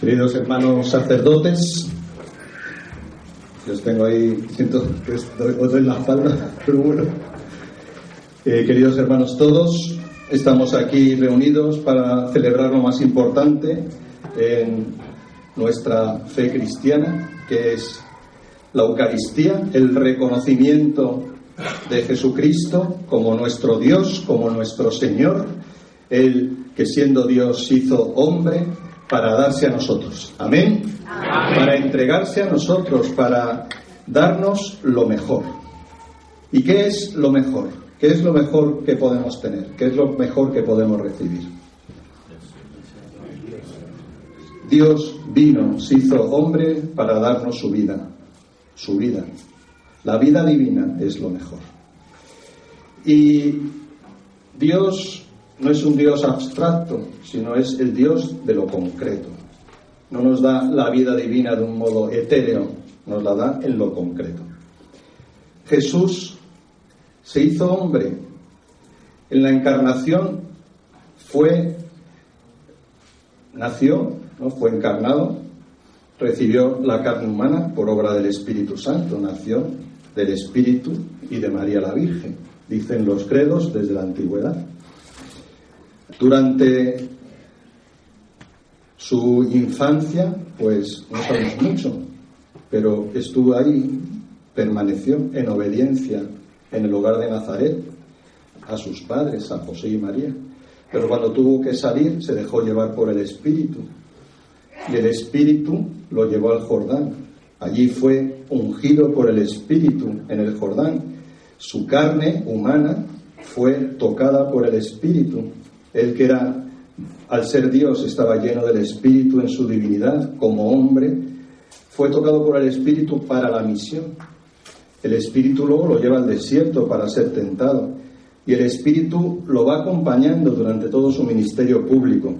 Queridos hermanos sacerdotes, os tengo ahí, siento que os doy la espalda, pero bueno. Eh, queridos hermanos todos, estamos aquí reunidos para celebrar lo más importante en nuestra fe cristiana, que es la Eucaristía, el reconocimiento de Jesucristo como nuestro Dios, como nuestro Señor, el que siendo Dios hizo hombre para darse a nosotros. Amén. Para entregarse a nosotros, para darnos lo mejor. ¿Y qué es lo mejor? ¿Qué es lo mejor que podemos tener? ¿Qué es lo mejor que podemos recibir? Dios vino, se hizo hombre para darnos su vida, su vida. La vida divina es lo mejor. Y Dios no es un Dios abstracto, sino es el Dios de lo concreto. No nos da la vida divina de un modo etéreo, nos la da en lo concreto. Jesús se hizo hombre. En la encarnación fue, nació, ¿no? fue encarnado, recibió la carne humana por obra del Espíritu Santo, nació del Espíritu y de María la Virgen, dicen los credos desde la antigüedad. Durante su infancia, pues no sabemos mucho, pero estuvo ahí, permaneció en obediencia en el hogar de Nazaret a sus padres, a José y María. Pero cuando tuvo que salir, se dejó llevar por el Espíritu. Y el Espíritu lo llevó al Jordán. Allí fue ungido por el Espíritu en el Jordán. Su carne humana fue tocada por el Espíritu él que era, al ser Dios, estaba lleno del Espíritu en su divinidad, como hombre, fue tocado por el Espíritu para la misión. El Espíritu luego lo lleva al desierto para ser tentado. Y el Espíritu lo va acompañando durante todo su ministerio público.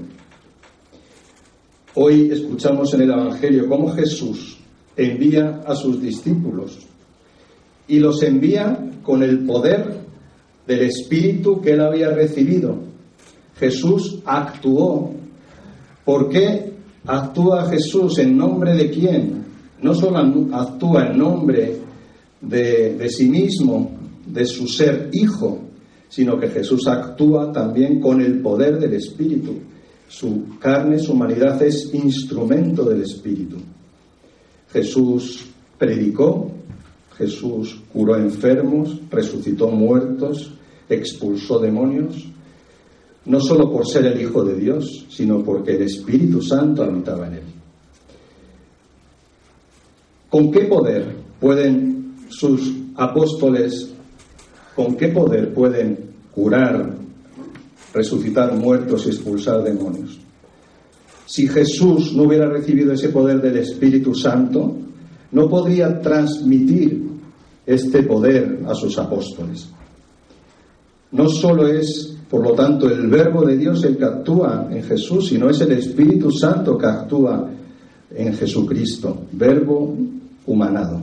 Hoy escuchamos en el Evangelio cómo Jesús envía a sus discípulos y los envía con el poder del Espíritu que él había recibido Jesús actuó. ¿Por qué actúa Jesús? ¿En nombre de quién? No solo actúa en nombre de, sí mismo, de su ser hijo, sino que Jesús actúa también con el poder del Espíritu. Su carne, su humanidad es instrumento del Espíritu. Jesús predicó, Jesús curó enfermos, resucitó muertos, expulsó demonios, no solo por ser el Hijo de Dios, sino porque el Espíritu Santo habitaba en él. ¿Con qué poder pueden sus apóstoles, con qué poder pueden curar, resucitar muertos y expulsar demonios? Si Jesús no hubiera recibido ese poder del Espíritu Santo, no podría transmitir este poder a sus apóstoles. No solo es por lo tanto, el verbo de Dios el que actúa en Jesús, y no es el Espíritu Santo que actúa en Jesucristo, verbo humanado.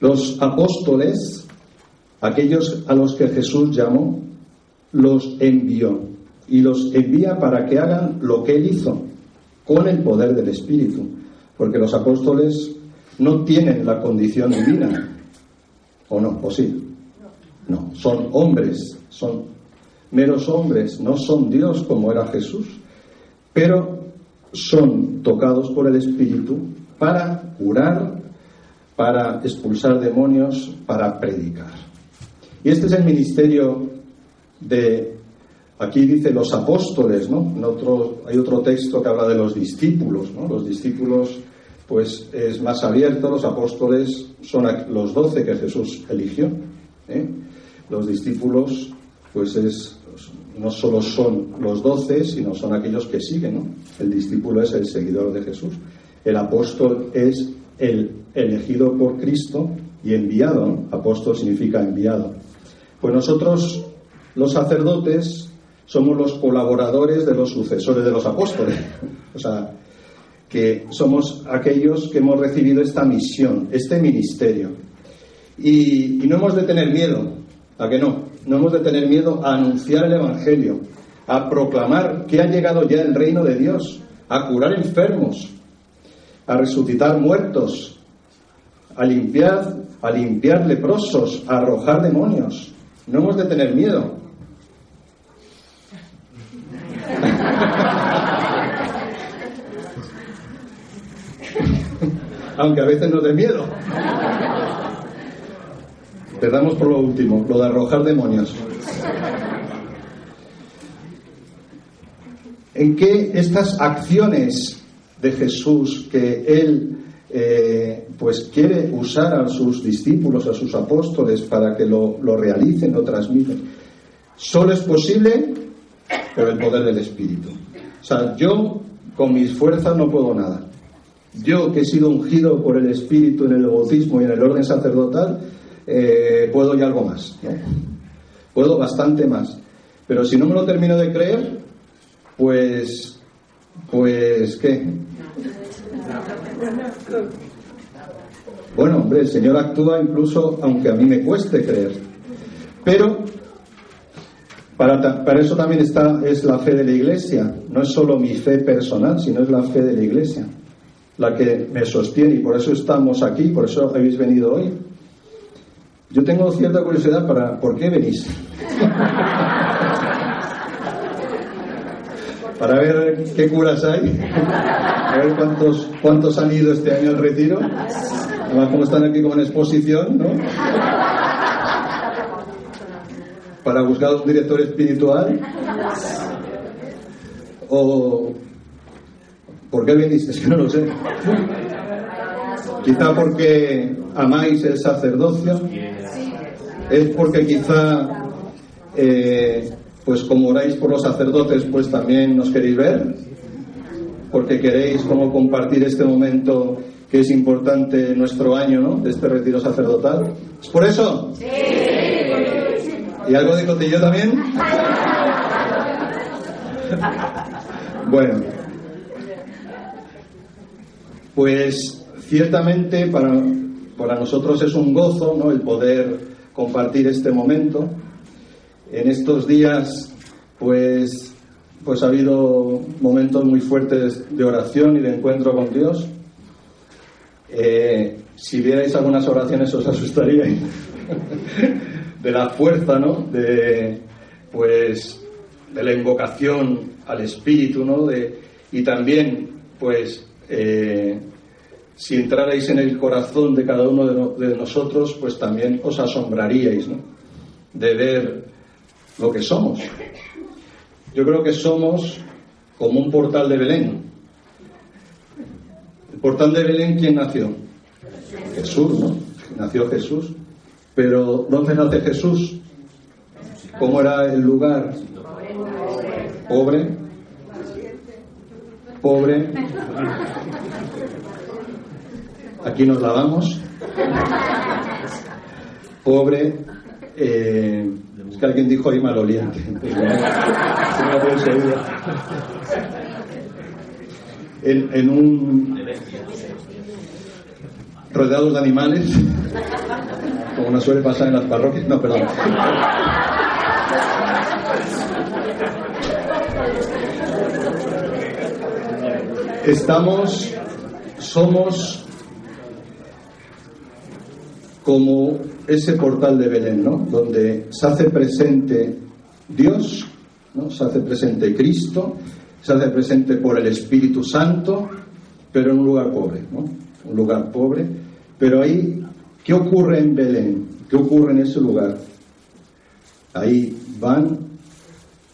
Los apóstoles, aquellos a los que Jesús llamó, los envió y los envía para que hagan lo que él hizo con el poder del Espíritu, porque los apóstoles no tienen la condición divina, ¿o no? ¿O sí? No, son hombres, son meros hombres, no son Dios como era Jesús, pero son tocados por el Espíritu para curar, para expulsar demonios, para predicar. Y este es el ministerio de, aquí dice los apóstoles, ¿no? hay otro texto que habla de los discípulos, ¿no? Los discípulos, pues es más abierto, los apóstoles son los doce que Jesús eligió. ¿eh? Los discípulos, pues es no solo son los doce, sino son aquellos que siguen. El discípulo es el seguidor de Jesús. El apóstol es el elegido por Cristo y enviado. Apóstol significa enviado. Pues nosotros, los sacerdotes, somos los colaboradores de los sucesores de los apóstoles. O sea, que somos aquellos que hemos recibido esta misión, este ministerio. Y no hemos de tener miedo, ¿a que no? no hemos de tener miedo a anunciar el Evangelio, a proclamar que ha llegado ya el reino de Dios, a curar enfermos, a resucitar muertos, a limpiar, a limpiar leprosos, a arrojar demonios. No hemos de tener miedo. Aunque a veces nos dé miedo. Perdamos por lo último, lo de arrojar demonios. en qué estas acciones de Jesús que él eh, pues quiere usar a sus discípulos, a sus apóstoles para que lo, lo realicen, lo transmiten. Solo es posible por el poder del Espíritu. O sea, yo con mis fuerzas no puedo nada. Yo que he sido ungido por el Espíritu en el bautismo y en el orden sacerdotal, eh, puedo y algo más. Puedo bastante más. Pero si no me lo termino de creer, pues, pues, ¿qué? Bueno, hombre, el Señor actúa incluso aunque a mí me cueste creer. Pero para, para, eso también está, es la fe de la Iglesia. No es solo mi fe personal, sino es la fe de la Iglesia la que me sostiene y por eso estamos aquí, por eso habéis venido hoy. Yo tengo cierta curiosidad para por qué venís. para ver qué curas hay, a ver cuántos, cuántos han ido este año al retiro, además como están aquí como en exposición, ¿no? Para buscar un director espiritual. O ¿por qué venís? Es que no lo sé. Quizá porque amáis el sacerdocio. Es porque quizá eh, pues como oráis por los sacerdotes, pues también nos queréis ver, porque queréis como compartir este momento que es importante en nuestro año, ¿no? De este retiro sacerdotal. ¿Es por eso? Sí. ¿Y algo de cotillo también? bueno, pues ciertamente para, para nosotros es un gozo, ¿no? El poder compartir este momento en estos días, pues, pues ha habido momentos muy fuertes de oración y de encuentro con Dios. Eh, si vierais algunas oraciones os asustaríais de la fuerza, ¿no? De, pues, de la invocación al Espíritu, ¿no? De, y también, pues, eh, si entrarais en el corazón de cada uno de, nosotros, pues también os asombraríais, ¿no? De ver lo que somos. Yo creo que somos como un portal de Belén. El portal de Belén, ¿quién nació? Jesús, ¿no? Nació Jesús. Pero ¿dónde nace Jesús? ¿Cómo era el lugar? Pobre. Pobre. Aquí nos lavamos. Pobre. Eh, es que alguien dijo ahí maloliente. en, en un. rodeados de animales, como nos suele pasar en las parroquias. No, perdón. Estamos, somos como ese portal de Belén, ¿no? Donde se hace presente Dios, ¿no? Se hace presente Cristo, se hace presente por el Espíritu Santo, pero en un lugar pobre, ¿no? Un lugar pobre. Pero ahí, ¿qué ocurre en Belén? ¿Qué ocurre en ese lugar? Ahí van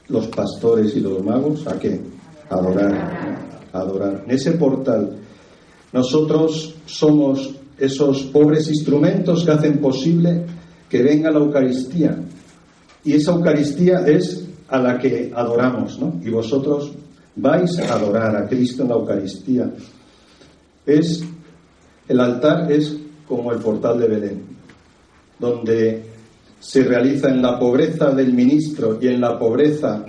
los pastores y los magos a qué? Adorar, adorar. En ese portal nosotros somos esos pobres instrumentos que hacen posible que venga la Eucaristía. Y esa Eucaristía es a la que adoramos, ¿no? Y vosotros vais a adorar a Cristo en la Eucaristía. Es el altar es como el portal de Belén, donde se realiza en la pobreza del ministro y en la pobreza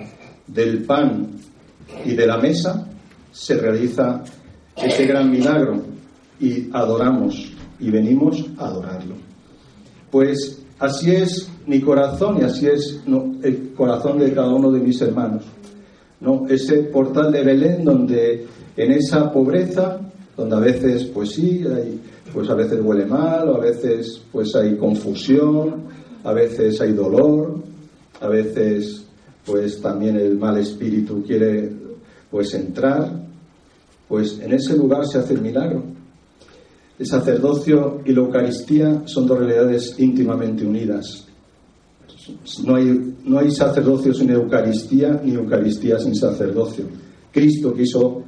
del pan y de la mesa, se realiza ese gran milagro y adoramos y venimos a adorarlo. Pues así es mi corazón y así es el corazón de cada uno de mis hermanos. ¿no? Ese portal de Belén donde en esa pobreza, donde a veces, pues sí, hay, pues a veces huele mal, o a veces pues hay confusión, a veces hay dolor, a veces pues también el mal espíritu quiere pues entrar, pues en ese lugar se hace el milagro. El sacerdocio y la Eucaristía son dos realidades íntimamente unidas. No hay, no hay sacerdocio sin Eucaristía, ni Eucaristía sin sacerdocio. Cristo quiso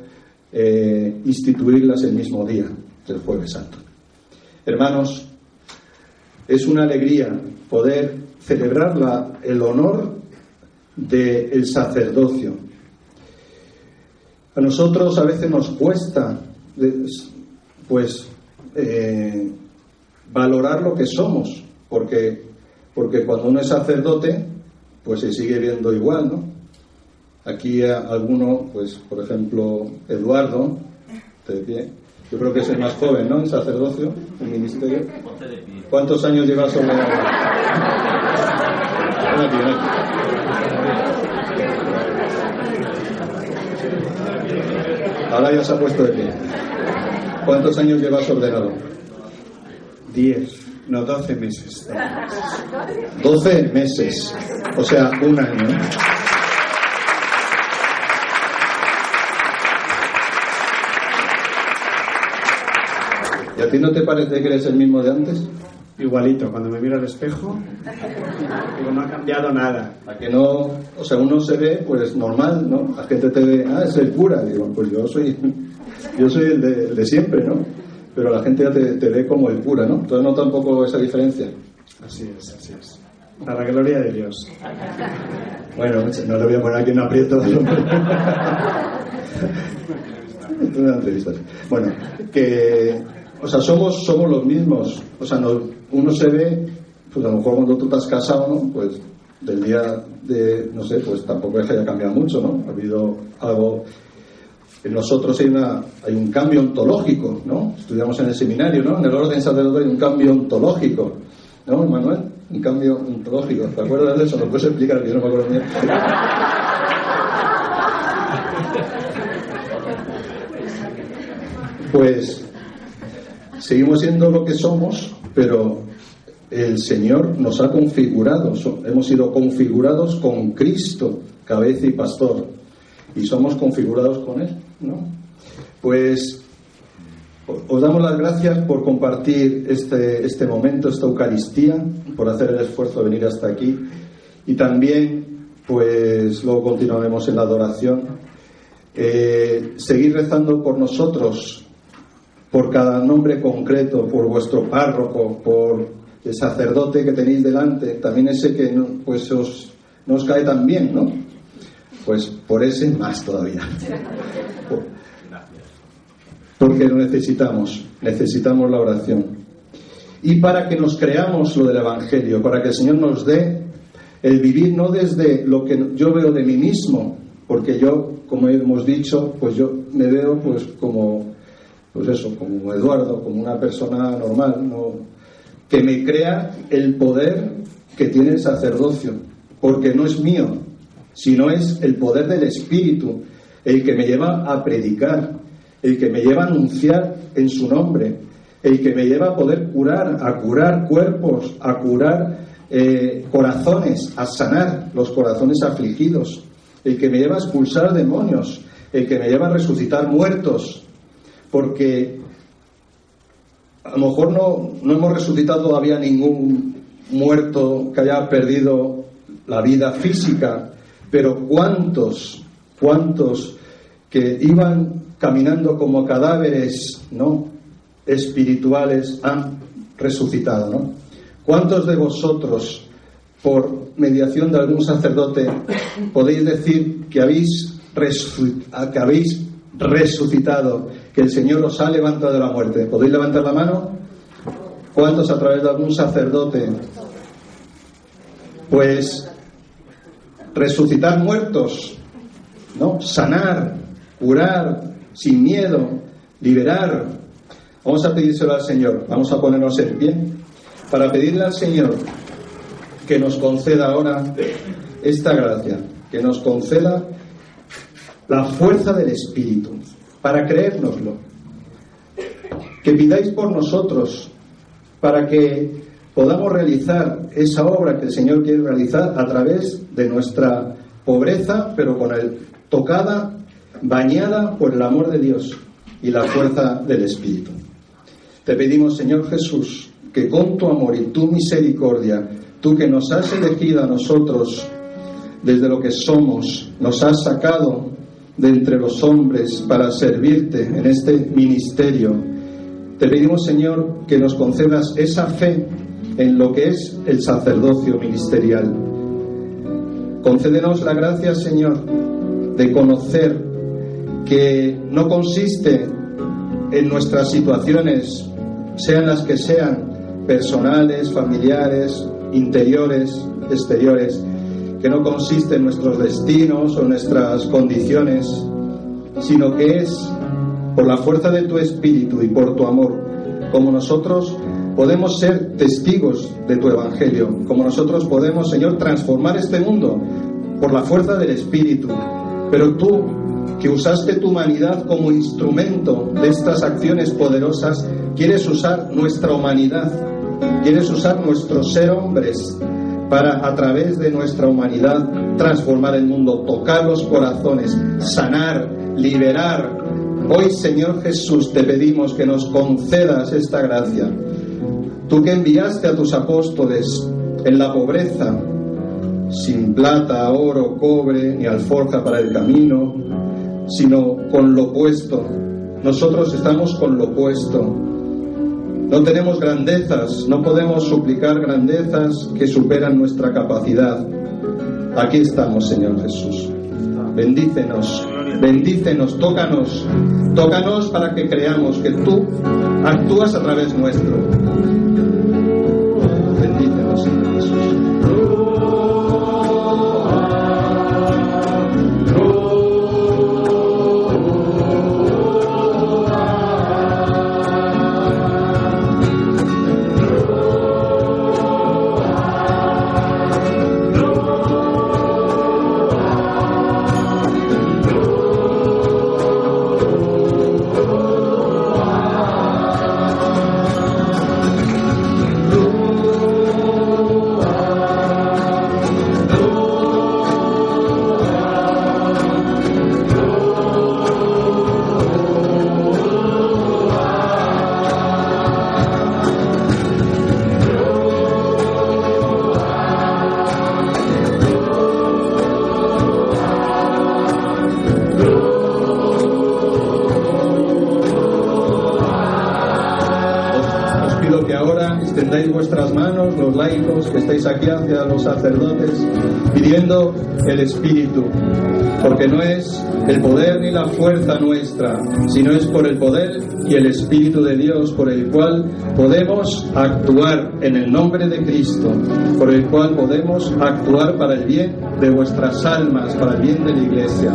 eh, instituirlas el mismo día del Jueves Santo. Hermanos, es una alegría poder celebrar el honor del sacerdocio. A nosotros a veces nos cuesta, pues, eh, valorar lo que somos, porque, porque cuando uno es sacerdote, pues se sigue viendo igual, ¿no? Aquí alguno, pues, por ejemplo, Eduardo, yo creo que es el más joven, ¿no? En sacerdocio, en ministerio. ¿Cuántos años llevas sobre Ahora ya se ha puesto de pie. ¿Cuántos años llevas ordenado? Diez, no, doce meses. Doce meses, o sea, un año. ¿Y a ti no te parece que eres el mismo de antes? Igualito, cuando me miro al espejo, digo, no ha cambiado nada. A que no, o sea, uno se ve, pues normal, ¿no? La gente te ve, ah, es el cura. Digo, pues yo soy, yo soy el de, siempre, ¿no? Pero la gente ya te, ve como el cura, ¿no? Entonces no tampoco esa diferencia. Así es, así es. Para la gloria de Dios. Bueno, no le voy a poner aquí un aprieto. Bueno, que o sea, somos, somos los mismos. O sea, uno se ve, pues a lo mejor cuando tú te has casado, ¿no? Pues del día de, no sé, pues tampoco es que haya cambiado mucho, ¿no? Ha habido algo. En nosotros hay, una, hay un cambio ontológico, ¿no? Estudiamos en el seminario, ¿no? En el orden sacerdotal hay un cambio ontológico, ¿no, Manuel? Un cambio ontológico. ¿Te acuerdas de eso? ¿Lo puedes explicar? Yo no me acuerdo bien. Pues Seguimos siendo lo que somos, pero el Señor nos ha configurado, hemos sido configurados con Cristo, cabeza y pastor, y somos configurados con Él, ¿no? Pues os damos las gracias por compartir este, este momento, esta Eucaristía, por hacer el esfuerzo de venir hasta aquí, y también, pues luego continuaremos en la adoración. Eh, seguir rezando por nosotros, por cada nombre concreto, por vuestro párroco, por el sacerdote que tenéis delante, también ese que no, pues os, no os cae tan bien, ¿no? Pues por ese más todavía. Porque lo necesitamos, necesitamos la oración. Y para que nos creamos lo del Evangelio, para que el Señor nos dé el vivir no desde lo que yo veo de mí mismo, porque yo, como hemos dicho, pues yo me veo pues como pues eso, como Eduardo, como una persona normal, no, que me crea el poder que tiene el sacerdocio, porque no es mío, sino es el poder del Espíritu, el que me lleva a predicar, el que me lleva a anunciar en su nombre, el que me lleva a poder curar, a curar cuerpos, a curar eh, corazones, a sanar los corazones afligidos, el que me lleva a expulsar demonios, el que me lleva a resucitar muertos, porque a lo mejor no, no hemos resucitado todavía ningún muerto que haya perdido la vida física, pero cuántos, cuántos que iban caminando como cadáveres, ¿no? espirituales han resucitado, ¿no? ¿Cuántos de vosotros, por mediación de algún sacerdote, podéis decir que habéis, que habéis resucitado que el Señor os ha levantado de la muerte. ¿Podéis levantar la mano? ¿Cuántos a través de algún sacerdote? Pues resucitar muertos, ¿no? Sanar, curar, sin miedo, liberar. Vamos a pedírselo al Señor. Vamos a ponernos en pie para pedirle al Señor que nos conceda ahora esta gracia, que nos conceda la fuerza del Espíritu, para creérnoslo. Que pidáis por nosotros, para que podamos realizar esa obra que el Señor quiere realizar a través de nuestra pobreza, pero con el tocada, bañada por el amor de Dios y la fuerza del Espíritu. Te pedimos, Señor Jesús, que con tu amor y tu misericordia, tú que nos has elegido a nosotros desde lo que somos, nos has sacado de entre los hombres para servirte en este ministerio. Te pedimos, Señor, que nos concedas esa fe en lo que es el sacerdocio ministerial. Concédenos la gracia, Señor, de conocer que no consiste en nuestras situaciones, sean las que sean, personales, familiares, interiores, exteriores, que no consiste en nuestros destinos o nuestras condiciones, sino que es por la fuerza de tu espíritu y por tu amor, como nosotros podemos ser testigos de tu evangelio, como nosotros podemos, Señor, transformar este mundo por la fuerza del espíritu. Pero tú, que usaste tu humanidad como instrumento de estas acciones poderosas, quieres usar nuestra humanidad, quieres usar nuestro ser hombres para a través de nuestra humanidad transformar el mundo, tocar los corazones, sanar, liberar. Hoy, Señor Jesús, te pedimos que nos concedas esta gracia. Tú que enviaste a tus apóstoles en la pobreza, sin plata, oro, cobre ni alforja para el camino, sino con lo puesto. Nosotros estamos con lo puesto no tenemos grandezas, no podemos suplicar grandezas que superan nuestra capacidad. Aquí estamos, Señor Jesús. Bendícenos, bendícenos, tócanos, tócanos para que creamos que tú actúas a través nuestro. Bendícenos, Señor Jesús. Aquí hacia los sacerdotes pidiendo el Espíritu, porque no es el poder ni la fuerza nuestra, sino es por el poder y el Espíritu de Dios por el cual podemos actuar en el nombre de Cristo, por el cual podemos actuar para el bien de vuestras almas, para el bien de la Iglesia.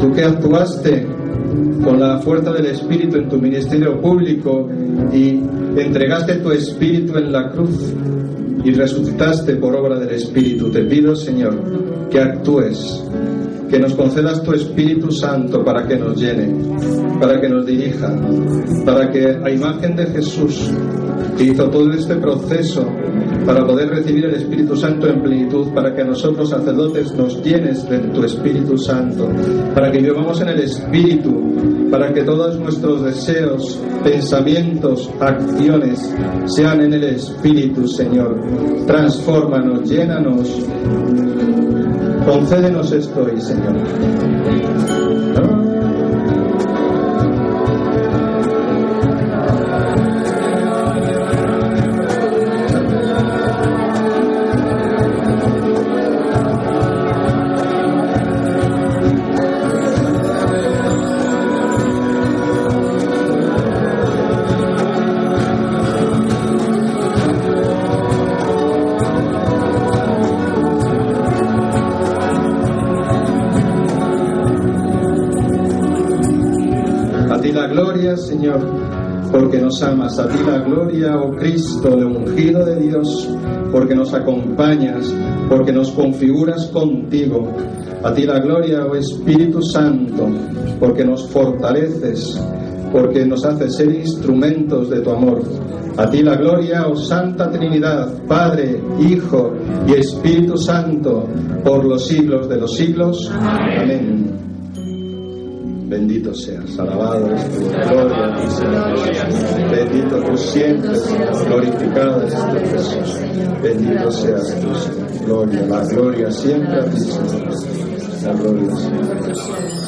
Tú que actuaste con la fuerza del Espíritu en tu ministerio público y entregaste tu Espíritu en la cruz, y resucitaste por obra del Espíritu. Te pido, Señor, que actúes, que nos concedas tu Espíritu Santo para que nos llene, para que nos dirija, para que a imagen de Jesús, que hizo todo este proceso para poder recibir el Espíritu Santo en plenitud, para que nosotros sacerdotes nos llenes de tu Espíritu Santo, para que vivamos en el Espíritu, para que todos nuestros deseos, pensamientos, acciones sean en el Espíritu, Señor. Transfórmanos, llénanos, concédenos esto hoy. Señor, amas. A ti la gloria, oh Cristo, de ungido de Dios, porque nos acompañas, porque nos configuras contigo. A ti la gloria, oh Espíritu Santo, porque nos fortaleces, porque nos haces ser instrumentos de tu amor. A ti la gloria, oh Santa Trinidad, Padre, Hijo y Espíritu Santo, por los siglos de los siglos. Amén. Bendito seas, alabado es tu gloria a ti, Señor. Bendito tú siempre, glorificado es tu Jesús. Bendito seas tú, Señor. Gloria, la gloria siempre a ti, Señor. La gloria siempre.